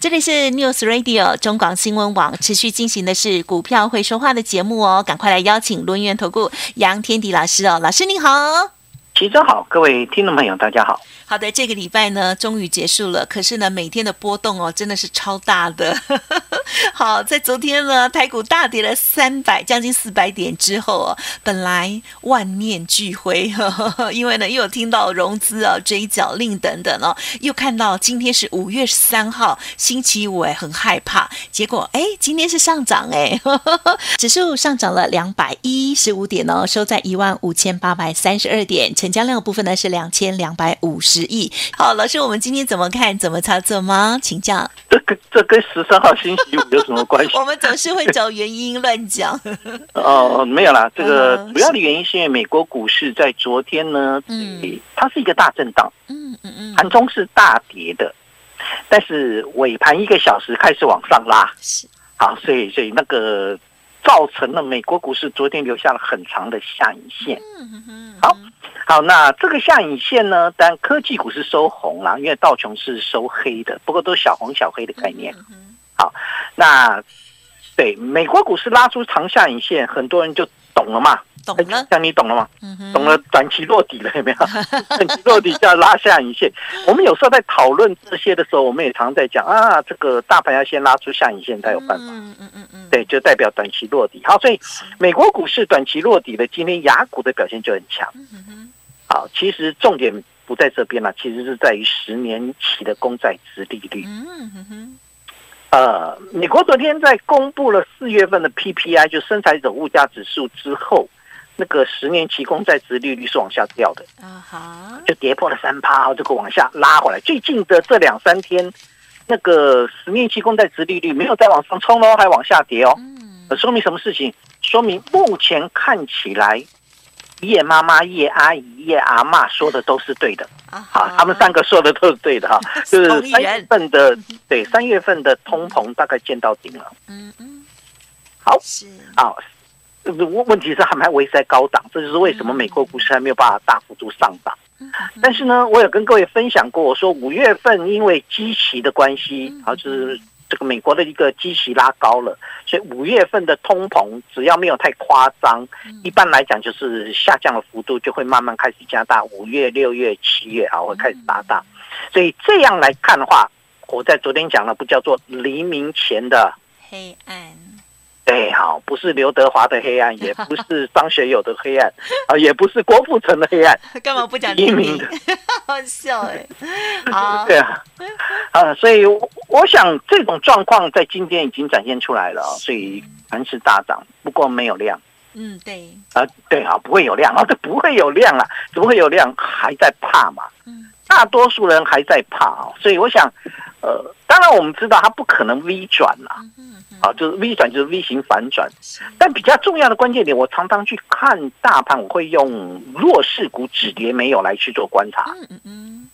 这里是 News Radio 中广新闻网持续进行的是股票会说话的节目哦，赶快来邀请轮源投顾杨天迪老师哦，老师您好，齐总好，各位听众朋友大家好。好的，这个礼拜呢，终于结束了。可是呢，每天的波动哦，真的是超大的。好，在昨天呢，台股大跌了三百，将近四百点之后哦，本来万念俱灰，因为呢，又有听到融资啊、追缴令等等哦，又看到今天是五月十三号星期五，哎，很害怕。结果哎，今天是上涨哎，指数上涨了两百一十五点哦，收在一万五千八百三十二点，成交量部分呢是两千两百五十。十亿好，老师，我们今天怎么看？怎么操作吗？请教。这跟这跟十三号星期五有什么关系？我们总是会找原因乱讲。哦，没有啦，这个主要的原因是因为美国股市在昨天呢，嗯，它是一个大震荡，嗯嗯嗯，盘中是大跌的，但是尾盘一个小时开始往上拉，是好，所以所以那个造成了美国股市昨天留下了很长的下影线。好。好，那这个下影线呢？当然科技股是收红啦，因为道琼是收黑的，不过都是小红小黑的概念。好，那对美国股市拉出长下影线，很多人就懂了嘛？懂了，像你懂了吗？懂了，短期落底了有没有？短期落底就要拉下影线。我们有时候在讨论这些的时候，我们也常在讲啊，这个大盘要先拉出下影线才有办法。嗯嗯嗯嗯，对，就代表短期落底。好，所以美国股市短期落底的，今天雅股的表现就很强。嗯好，其实重点不在这边了，其实是在于十年期的公债值利率。嗯哼哼。呃，美国昨天在公布了四月份的 PPI，就生产者物价指数之后，那个十年期公债值利率是往下掉的。啊哈。就跌破了三趴，这个往下拉回来。最近的这两三天，那个十年期公债值利率没有再往上冲喽，还往下跌哦。嗯。说明什么事情？说明目前看起来。叶妈妈、叶阿姨、叶阿妈说的都是对的，好，他们三个说的都是对的哈，就是三月份的对三月份的通膨大概见到顶了，嗯嗯，好。是。啊，问问题是还还维持在高档，这就是为什么美国股市还没有办法大幅度上涨。但是呢，我有跟各位分享过，我说五月份因为基期的关系，好就是。这个美国的一个基期拉高了，所以五月份的通膨只要没有太夸张，一般来讲就是下降的幅度就会慢慢开始加大。五月、六月、七月啊会开始拉大，所以这样来看的话，我在昨天讲了，不叫做黎明前的黑暗。对，好，不是刘德华的黑暗，也不是张学友的黑暗，啊，也不是郭富城的黑暗，干嘛不讲黎明？好笑哎，好，对啊，啊，所以我想这种状况在今天已经展现出来了，所以盘是大涨，不过没有量。嗯，对，啊，对啊，不会有量啊，这不会有量啊，怎么会有量？还在怕嘛？嗯，大多数人还在怕啊，所以我想，呃，当然我们知道它不可能 V 转了。好，就是 V 转，就是 V 型反转。但比较重要的关键点，我常常去看大盘，我会用弱势股止跌没有来去做观察。嗯嗯嗯。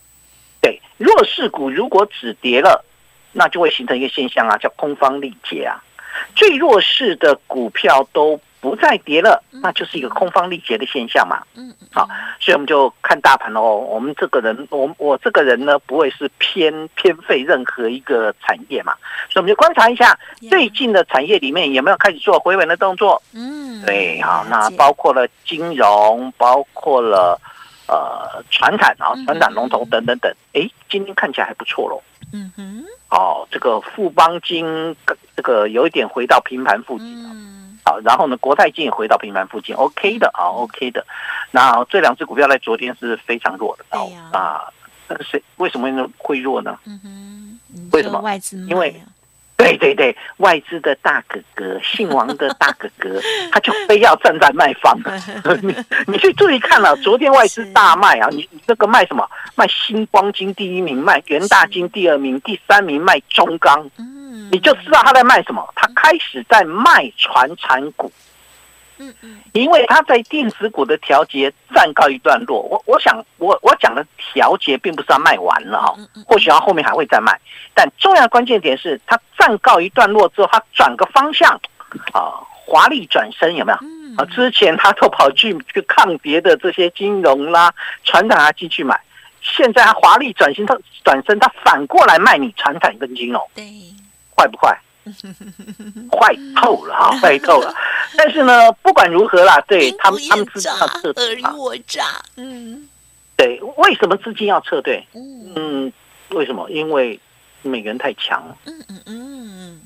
对，弱势股如果止跌了，那就会形成一个现象啊，叫空方力竭啊。最弱势的股票都。不再跌了，那就是一个空方力竭的现象嘛。嗯，好，所以我们就看大盘哦。我们这个人，我我这个人呢，不会是偏偏废任何一个产业嘛。所以我们就观察一下最近的产业里面有没有开始做回稳的动作。嗯，对，好，那包括了金融，包括了呃船产啊，船产龙头等等等。哎，今天看起来还不错喽。嗯哼，哦，这个富邦金这个有一点回到平盘附近了。好，然后呢，国泰金也回到平盘附近，OK 的啊，OK 的。那这两只股票在昨天是非常弱的，啊，谁为什么会弱呢？嗯哼，为什么？外资因为，对对对，外资的大哥哥，姓王的大哥哥，他就非要站在卖方。你你去注意看了，昨天外资大卖啊，你你这个卖什么？卖星光金第一名，卖元大金第二名，第三名卖中钢。你就知道他在卖什么。他开始在卖传产股。嗯嗯，因为他在电子股的调节暂告一段落。我我想，我我讲的调节并不是要卖完了哈，或许他后面还会再卖。但重要关键点是，他暂告一段落之后，他转个方向，啊，华丽转身有没有？啊，之前他都跑去去抗跌的这些金融啦、传统啊进去买，现在他华丽转型，他转身，他反过来卖你传统跟金融，对，坏不坏？坏透了哈，坏透了。但是呢，不管如何啦，对他们，他们资金要撤退。嗯，对，为什么资金要撤退？嗯，为什么？因为美元太强了。嗯嗯嗯。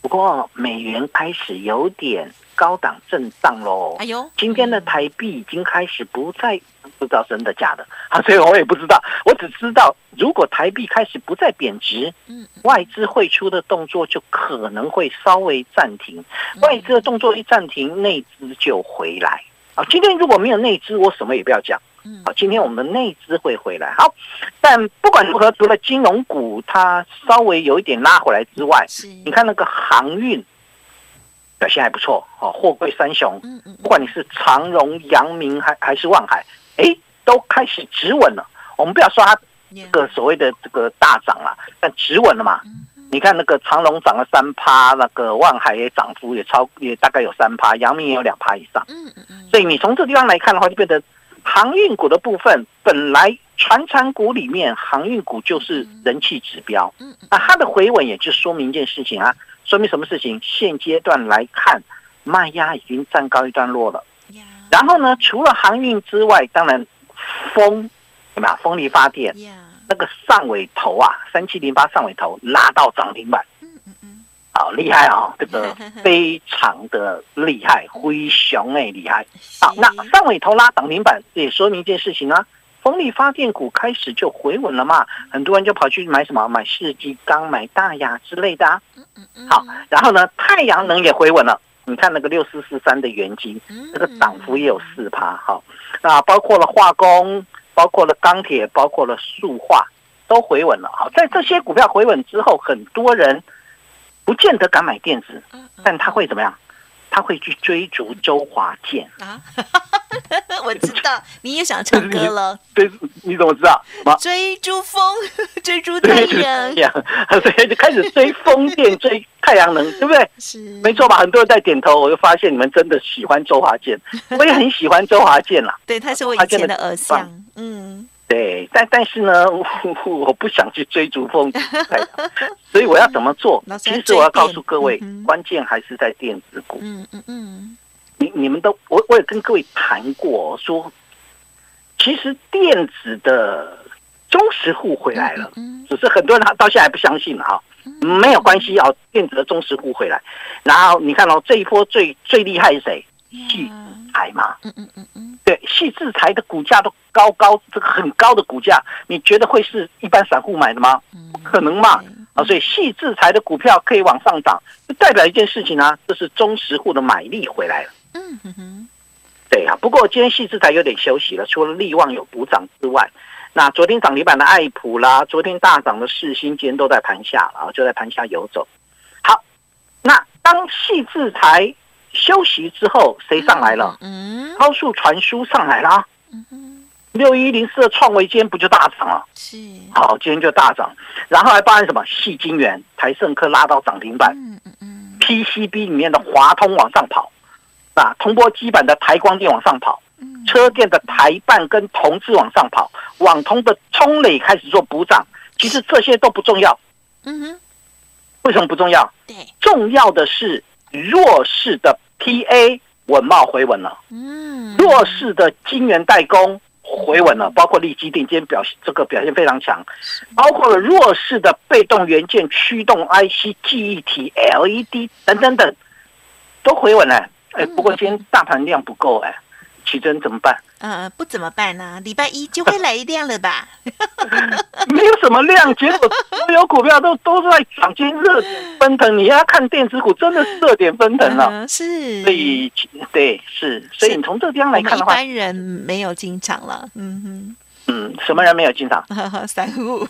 不过美元开始有点高档震荡喽。哎呦，今天的台币已经开始不再。不知道真的假的啊，所以我也不知道。我只知道，如果台币开始不再贬值，嗯，外资汇出的动作就可能会稍微暂停。外资的动作一暂停，内资就回来啊。今天如果没有内资，我什么也不要讲。嗯，好，今天我们的内资会回来。好，但不管如何，除了金融股它稍微有一点拉回来之外，你看那个航运表现还不错哦。货柜三雄，嗯嗯，不管你是长荣、阳明还还是万海。哎，都开始止稳了。我们不要说它这个所谓的这个大涨了，但止稳了嘛。你看那个长隆涨了三趴，那个万海也涨幅也超，也大概有三趴，阳明也有两趴以上。嗯嗯嗯。所以你从这地方来看的话，就变得航运股的部分，本来船产股里面航运股就是人气指标。嗯那它的回稳也就说明一件事情啊，说明什么事情？现阶段来看，卖压已经站高一段落了。然后呢？除了航运之外，当然风有没有？风力发电那个上尾头啊，三七零八上尾头拉到涨停板，嗯嗯嗯，好厉害啊！这个非常的厉害，灰熊哎厉害。好，那上尾头拉涨停板，也说明一件事情啊，风力发电股开始就回稳了嘛，很多人就跑去买什么？买世纪钢、买大雅之类的。好，然后呢，太阳能也回稳了。你看那个六四四三的元金，那个涨幅也有四趴，好，那包括了化工，包括了钢铁，包括了塑化，都回稳了。好，在这些股票回稳之后，很多人不见得敢买电子，但他会怎么样？他会去追逐周华健啊！我知道你也想唱歌了。对，你怎么知道？追逐风，追逐太阳，所以就开始追风电，追太阳能，对不对？是，没错吧？很多人在点头，我就发现你们真的喜欢周华健，我也很喜欢周华健啦。对，他是我以前的偶像。嗯。对，但但是呢，我不想去追逐风太阳，所以我要怎么做？其实我要告诉各位，关键还是在电子股。嗯嗯嗯，你你们都，我我也跟各位谈过，说其实电子的忠实户回来了，只是很多人他到现在还不相信啊。没有关系啊，电子的忠实户回来，然后你看哦，这一波最最厉害是谁？细材嘛。嗯嗯嗯嗯。对，细制裁的股价都高高，这个很高的股价，你觉得会是一般散户买的吗？不可能嘛！啊，所以细制裁的股票可以往上涨，就代表一件事情啊，这是中实户的买力回来了。嗯哼哼，对啊。不过今天细制裁有点休息了，除了利旺有补涨之外，那昨天涨停板的爱普啦，昨天大涨的世新，今天都在盘下然后，就在盘下游走。好，那当细制材。休息之后，谁上来了？嗯，高速传输上来啦。嗯六一零四的创维今天不就大涨了？是，好，今天就大涨。然后还包含什么？细晶圆、台盛科拉到涨停板。嗯嗯嗯。PCB 里面的华通往上跑，啊，通波基板的台光电往上跑，车电的台半跟同志往上跑，网通的冲磊开始做补涨。其实这些都不重要。嗯哼。为什么不重要？对，重要的是弱势的。P A 稳茂回稳了，嗯，弱势的晶圆代工回稳了，包括利基定今天表现这个表现非常强，包括了弱势的被动元件、驱动 I C、记忆体、L E D 等等等，都回稳了。哎，不过今天大盘量不够哎。奇珍怎么办？呃，不怎么办呢？礼拜一就会来一量了吧？没有什么量，结果所有股票都都在涨，今热点奔腾。你要看电子股，真的是热点奔腾了。是，所以对是，所以你从这个地方来看的话，一般人没有进场了。嗯哼，嗯，什么人没有进场？散户。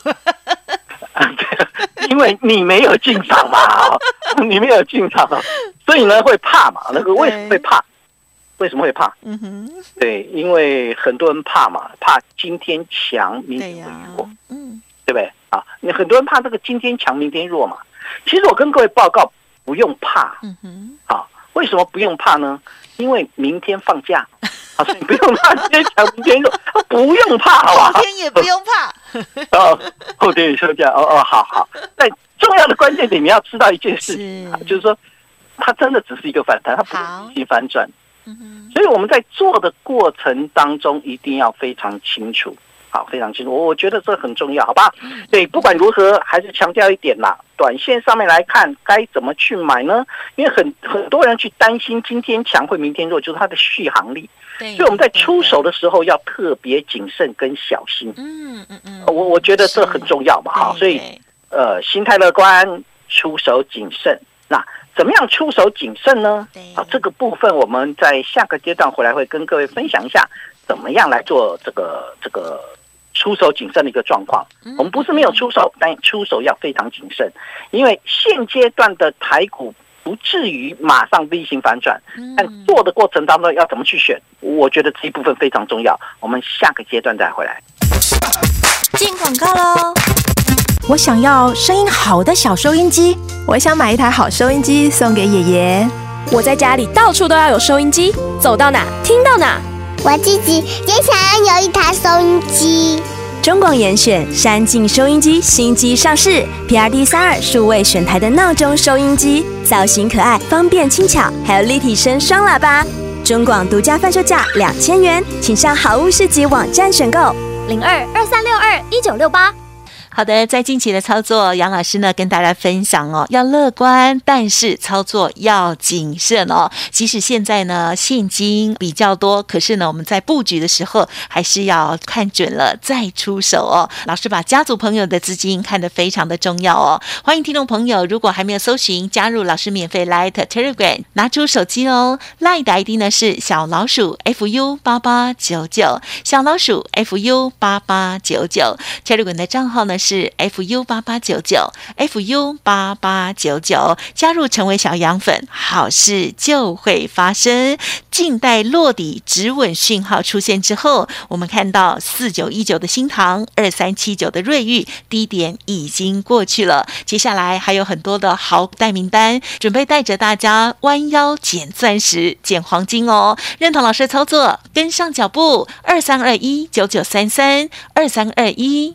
因为你没有进场嘛，你没有进场，所以呢会怕嘛。那个为什么会怕？为什么会怕？嗯哼，对，因为很多人怕嘛，怕今天强，明天弱，嗯，对不对？啊，你很多人怕这个今天强，明天弱嘛。其实我跟各位报告，不用怕。嗯哼，啊，为什么不用怕呢？因为明天放假，啊，所以不用怕今天强，明天弱，不用怕，好吧？后天也不用怕。哦，后天也休假。哦哦，好好。但重要的关键点，你要知道一件事，就是说，它真的只是一个反弹，它不是一反转。所以我们在做的过程当中，一定要非常清楚，好，非常清楚。我我觉得这很重要，好吧？对，不管如何，还是强调一点啦。短线上面来看，该怎么去买呢？因为很很多人去担心今天强会明天弱，就是它的续航力。所以我们在出手的时候要特别谨慎跟小心。嗯嗯嗯，我我觉得这很重要嘛，好，所以呃，心态乐观，出手谨慎。那。怎么样出手谨慎呢？啊，这个部分我们在下个阶段回来会跟各位分享一下，怎么样来做这个这个出手谨慎的一个状况。我们不是没有出手，但出手要非常谨慎，因为现阶段的台股不至于马上 V 型反转，但做的过程当中要怎么去选，我觉得这一部分非常重要。我们下个阶段再回来。进广告喽。我想要声音好的小收音机，我想买一台好收音机送给爷爷。我在家里到处都要有收音机，走到哪听到哪。我自己也想要有一台收音机。中广严选山境收音机新机上市，PRD 三二数位选台的闹钟收音机，造型可爱，方便轻巧，还有立体声双喇叭。中广独家贩售价两千元，请上好物市集网站选购。零二二三六二一九六八。好的，在近期的操作，杨老师呢跟大家分享哦，要乐观，但是操作要谨慎哦。即使现在呢现金比较多，可是呢我们在布局的时候还是要看准了再出手哦。老师把家族朋友的资金看得非常的重要哦。欢迎听众朋友，如果还没有搜寻加入老师免费 Light Telegram，拿出手机哦，Light 的 ID 呢是小老鼠 fu 八八九九，小老鼠 fu 八八九九，Telegram 的账号呢。是 fu 八八九九 fu 八八九九，加入成为小羊粉，好事就会发生。静待落底止稳讯号出现之后，我们看到四九一九的新塘，二三七九的瑞玉，低点已经过去了。接下来还有很多的好待名单，准备带着大家弯腰捡钻石、捡黄金哦。认同老师的操作，跟上脚步，二三二一九九三三二三二一。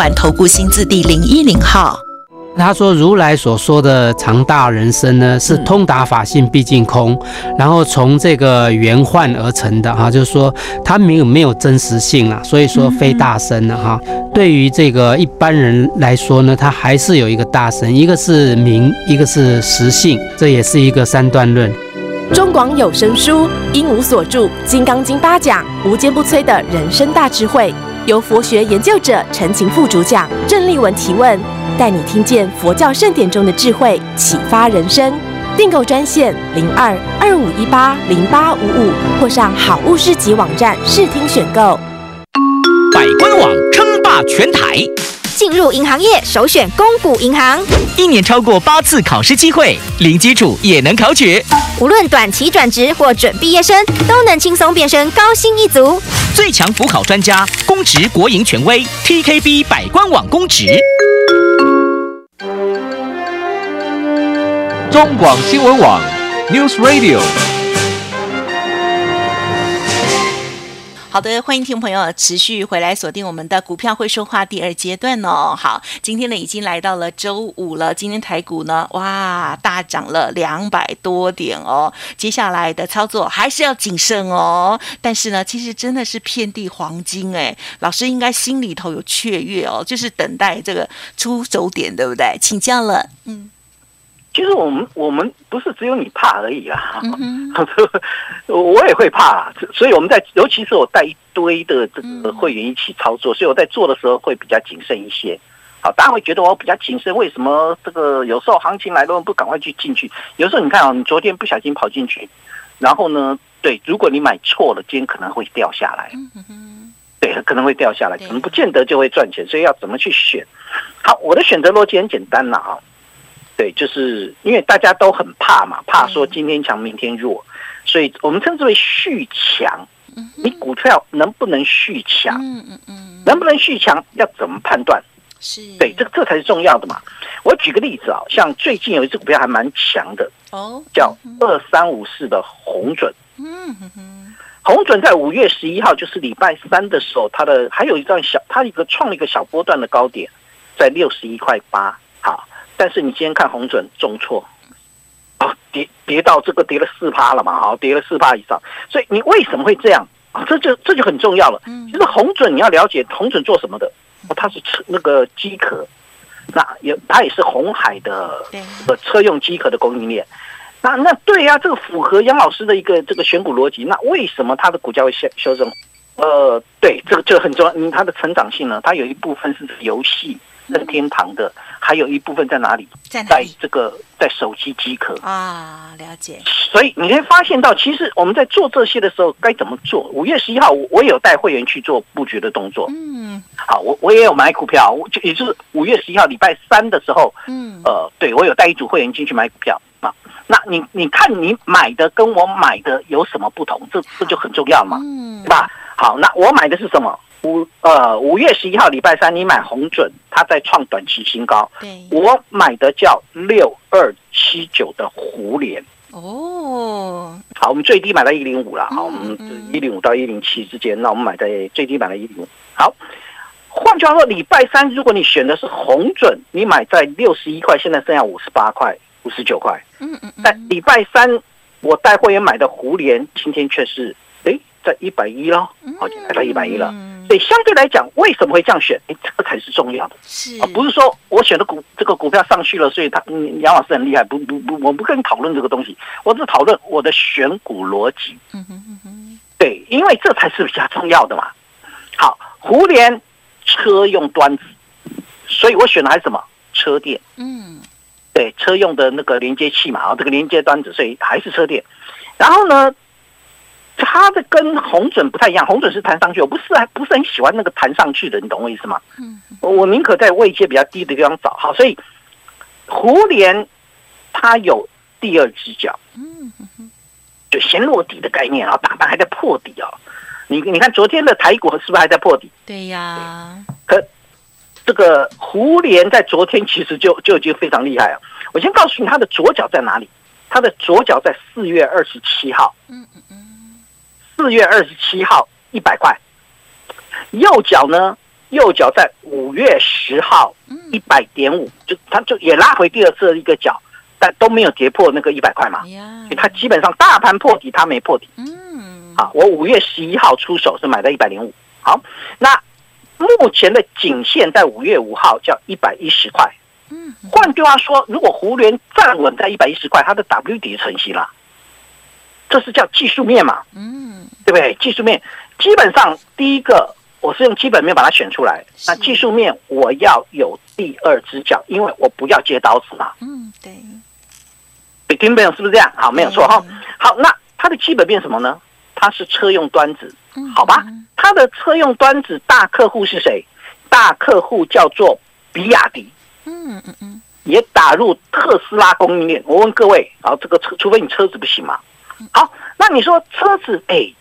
管投顾新字第零一零号，他说如来所说的常大人生呢，是通达法性毕竟空，然后从这个缘幻而成的哈，就是说它没有没有真实性了，所以说非大身了哈。对于这个一般人来说呢，它还是有一个大身，一个是名，一个是实性，这也是一个三段论。中广有声书，因无所住《金刚经》八讲，无坚不摧的人生大智慧。由佛学研究者陈琴副主讲，郑丽文提问，带你听见佛教圣典中的智慧，启发人生。订购专线零二二五一八零八五五，或上好物市集网站试听选购。百官网称霸全台。进入银行业，首选公股银行。一年超过八次考试机会，零基础也能考取。无论短期转职或准毕业生，都能轻松变身高薪一族。最强辅考专家，公职国营权威，TKB 百官网公职。中广新闻网，News Radio。好的，欢迎听众朋友持续回来锁定我们的股票会说话第二阶段哦。好，今天呢已经来到了周五了，今天台股呢哇大涨了两百多点哦。接下来的操作还是要谨慎哦。但是呢，其实真的是遍地黄金哎，老师应该心里头有雀跃哦，就是等待这个出手点，对不对？请教了，嗯。其实我们我们不是只有你怕而已啦，我也会怕，所以我们在尤其是我带一堆的这个会员一起操作，所以我在做的时候会比较谨慎一些。好，大家会觉得我比较谨慎，为什么这个有时候行情来了不赶快去进去？有时候你看啊，你昨天不小心跑进去，然后呢，对，如果你买错了，今天可能会掉下来，对，可能会掉下来，可能不见得就会赚钱，所以要怎么去选？好，我的选择逻辑很简单了啊。对，就是因为大家都很怕嘛，怕说今天强明天弱，所以我们称之为续强。你股票能不能续强？嗯嗯嗯，能不能续强要怎么判断？是对，这个这才是重要的嘛。我举个例子啊，像最近有一只股票还蛮强的哦，叫二三五四的红准。嗯哼哼，红准在五月十一号，就是礼拜三的时候，它的还有一段小，它一个创了一个小波段的高点，在六十一块八。好。但是你今天看红准重挫，啊，跌跌到这个跌了四趴了嘛，啊，跌了四趴以上，所以你为什么会这样啊？这就这就很重要了。其实红准你要了解红准做什么的，它是车那个机壳，那也它也是红海的呃车用机壳的供应链。那那对呀，这个符合杨老师的一个这个选股逻辑。那为什么它的股价会修修正？呃，对，这个这个很重要。嗯，它的成长性呢，它有一部分是游戏。任天堂的还有一部分在哪里？在在这个在手机机壳啊，了解。所以你可以发现到，其实我们在做这些的时候该怎么做？五月十一号，我我有带会员去做布局的动作。嗯，好，我我也有买股票，我就也就是五月十一号礼拜三的时候，嗯，呃，对我有带一组会员进去买股票啊。那你你看你买的跟我买的有什么不同？这这就很重要嘛，嗯，对吧？好，那我买的是什么？五呃五月十一号礼拜三，你买红准，它在创短期新高。对，我买的叫六二七九的胡联。哦，好，我们最低买到一零五了。好，我们一零五到一零七之间，那我们买在最低买了一零五。好，换句话说，礼拜三如果你选的是红准，你买在六十一块，现在剩下五十八块、五十九块。嗯嗯。但礼拜三我带会员买的胡联，今天却是哎在一百一喽，好，就来到一百一了。对，相对来讲，为什么会这样选？哎，这个才是重要的，是啊，不是说我选的股这个股票上去了，所以他杨老师很厉害，不不不，我不跟你讨论这个东西，我只讨论我的选股逻辑。嗯哼嗯哼，对，因为这才是比较重要的嘛。好，胡联车用端子，所以我选的还是什么车电？嗯，对，车用的那个连接器嘛，啊，这个连接端子，所以还是车电。然后呢？它的跟红准不太一样，红准是弹上去，我不是还不是很喜欢那个弹上去的，你懂我意思吗？嗯，我宁可在位阶比较低的地方找。好，所以胡联它有第二只脚，嗯就先落底的概念啊，大盘还在破底啊。你你看昨天的台股是不是还在破底？对呀。可这个胡联在昨天其实就就已经非常厉害了。我先告诉你，它的左脚在哪里？它的左脚在四月二十七号。嗯嗯嗯。四月二十七号一百块，右脚呢？右脚在五月十号一百点五，就它就也拉回第二次的一个脚，但都没有跌破那个一百块嘛。它基本上大盘破底，它没破底。嗯，好，我五月十一号出手是买在一百零五。好，那目前的颈线在五月五号叫一百一十块。嗯，换句话说，如果胡联站稳在一百一十块，它的 W 底成型了。这是叫技术面嘛？嗯，对不对？技术面基本上第一个，我是用基本面把它选出来。那技术面我要有第二只脚，因为我不要接刀子嘛。嗯，对。对，听没有？是不是这样？好，没有错哈。好，那它的基本面什么呢？它是车用端子，好吧？它的车用端子大客户是谁？大客户叫做比亚迪。嗯嗯嗯，也打入特斯拉供应链。我问各位啊，这个车，除非你车子不行嘛？好，那你说车子哎，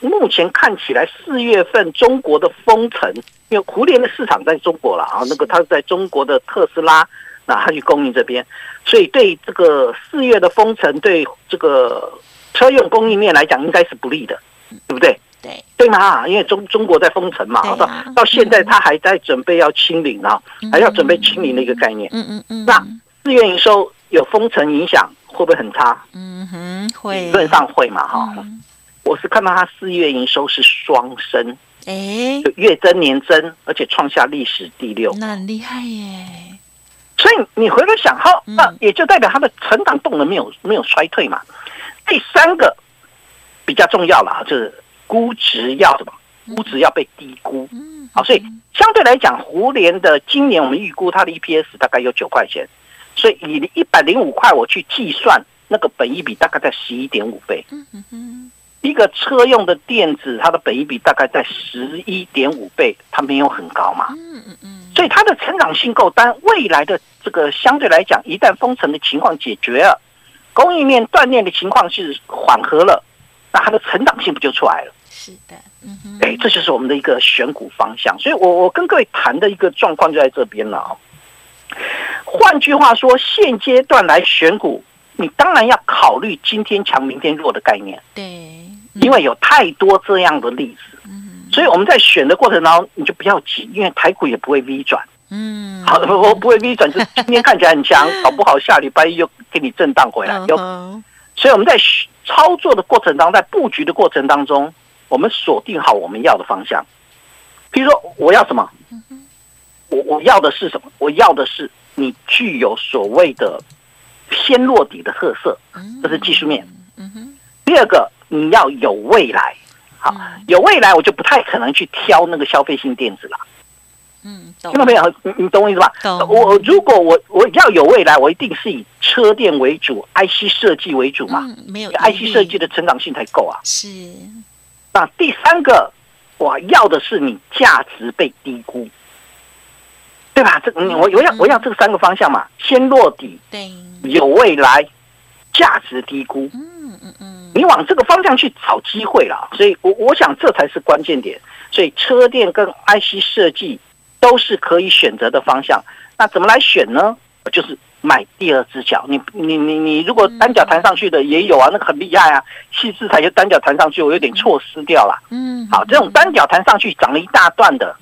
目前看起来四月份中国的封城，因为胡联的市场在中国了啊，那个它在中国的特斯拉，那它去供应这边，所以对这个四月的封城，对这个车用供应链来讲，应该是不利的，对不对？对对吗？因为中中国在封城嘛，到到现在他还在准备要清零啊，还要准备清零的一个概念。嗯嗯嗯。那四月营收有封城影响，会不会很差？嗯哼，会。理论上会嘛，哈。我是看到它四月营收是双升，哎，就月增年增，而且创下历史第六，那很厉害耶。所以你回头想，哈，那也就代表它的成长动能没有没有衰退嘛。第三个比较重要了，就是估值要什么？估值要被低估。嗯，好，所以相对来讲，胡联的今年我们预估它的 EPS 大概有九块钱，所以以一百零五块我去计算，那个本益比大概在十一点五倍。嗯嗯嗯。一个车用的电子，它的本益比大概在十一点五倍，它没有很高嘛。嗯嗯嗯。所以它的成长性够，但未来的这个相对来讲，一旦封城的情况解决了，供应链断裂的情况是缓和了，那它的成长性不就出来了？是的，嗯哼。哎，这就是我们的一个选股方向。所以我我跟各位谈的一个状况就在这边了啊。换句话说，现阶段来选股，你当然要考虑今天强明天弱的概念。对。因为有太多这样的例子，嗯，所以我们在选的过程当中，你就不要急，因为台股也不会 V 转，嗯，好，我不会 V 转，就今天看起来很强，搞不好下礼拜一又给你震荡回来，有，所以我们在操作的过程当中，在布局的过程当中，我们锁定好我们要的方向。比如说，我要什么？我我要的是什么？我要的是你具有所谓的偏落底的特色，这是技术面。嗯哼，第二个。你要有未来，好，有未来，我就不太可能去挑那个消费性电子了。嗯，听到没有？你你懂我意思吧？我如果我我要有未来，我一定是以车电为主，IC 设计为主嘛。没有，IC 设计的成长性才够啊。是。那第三个，我要的是你价值被低估，对吧？这我我要我要这三个方向嘛，先落底，对，有未来，价值低估。嗯嗯嗯。你往这个方向去找机会了，所以我我想这才是关键点。所以车电跟 IC 设计都是可以选择的方向。那怎么来选呢？就是买第二只脚。你你你你，如果单脚弹上去的也有啊，那个很厉害啊。细致才就单脚弹上去，我有点错失掉了。嗯，好，这种单脚弹上去涨了一大段的。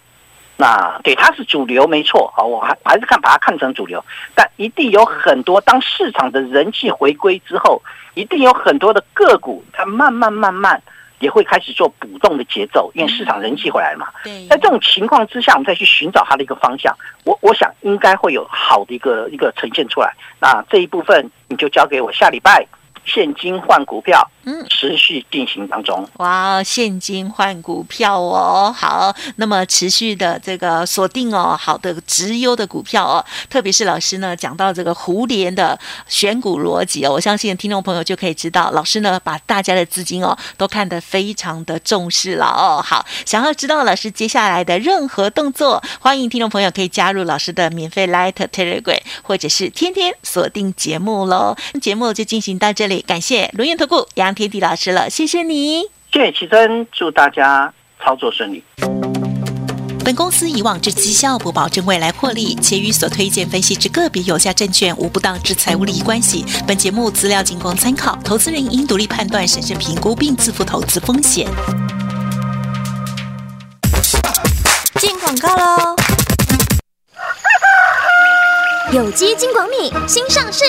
那对，它是主流没错啊，我还还是看把它看成主流，但一定有很多当市场的人气回归之后，一定有很多的个股，它慢慢慢慢也会开始做补动的节奏，因为市场人气回来了嘛。对，在这种情况之下，我们再去寻找它的一个方向，我我想应该会有好的一个一个呈现出来。那这一部分你就交给我下礼拜。现金换股票，嗯，持续进行当中。哇，现金换股票哦，好，那么持续的这个锁定哦，好的直优的股票哦，特别是老师呢讲到这个胡联的选股逻辑哦，我相信听众朋友就可以知道，老师呢把大家的资金哦都看得非常的重视了哦。好，想要知道老师接下来的任何动作，欢迎听众朋友可以加入老师的免费 Light Telegram，或者是天天锁定节目喽。节目就进行到这里。感谢龙岩投顾杨天迪老师了，谢谢你，谢谢奇珍，祝大家操作顺利。本公司以往之绩效不保证未来获利，且与所推荐分析之个别有价证券无不当之财务利益关系。本节目资料仅供参考，投资人应独立判断、审慎评估并自负投资风险。进广告喽！有机金广米新上市。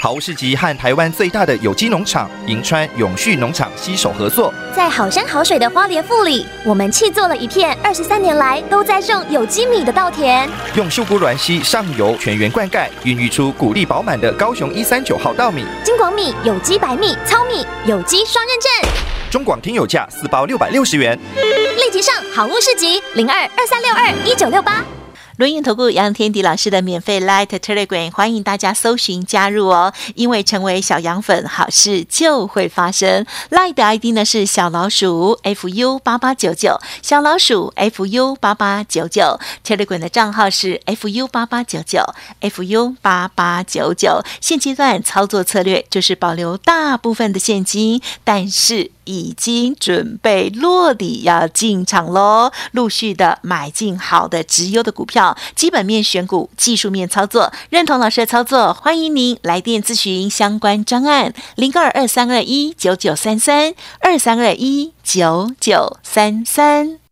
好物市集和台湾最大的有机农场银川永续农场携手合作，在好山好水的花莲富里，我们砌做了一片二十三年来都在种有机米的稻田，用秀姑峦溪上游全员灌溉，孕育出谷粒饱满的高雄一三九号稻米。金广米有机白米糙米有机双认证，中广听友价四包六百六十元，立即上好物市集零二二三六二一九六八。轮影投顾杨天迪老师的免费 Light Telegram，欢迎大家搜寻加入哦。因为成为小羊粉，好事就会发生。Light 的 ID 呢是小老鼠 fu 八八九九，小老鼠 fu 八八九九。Telegram 的账号是 fu 八八九九 fu 八八九九。现阶段操作策略就是保留大部分的现金，但是。已经准备落底要进场喽，陆续的买进好的直优的股票。基本面选股，技术面操作，认同老师的操作，欢迎您来电咨询相关专案零二二三二一九九三三二三二一九九三三。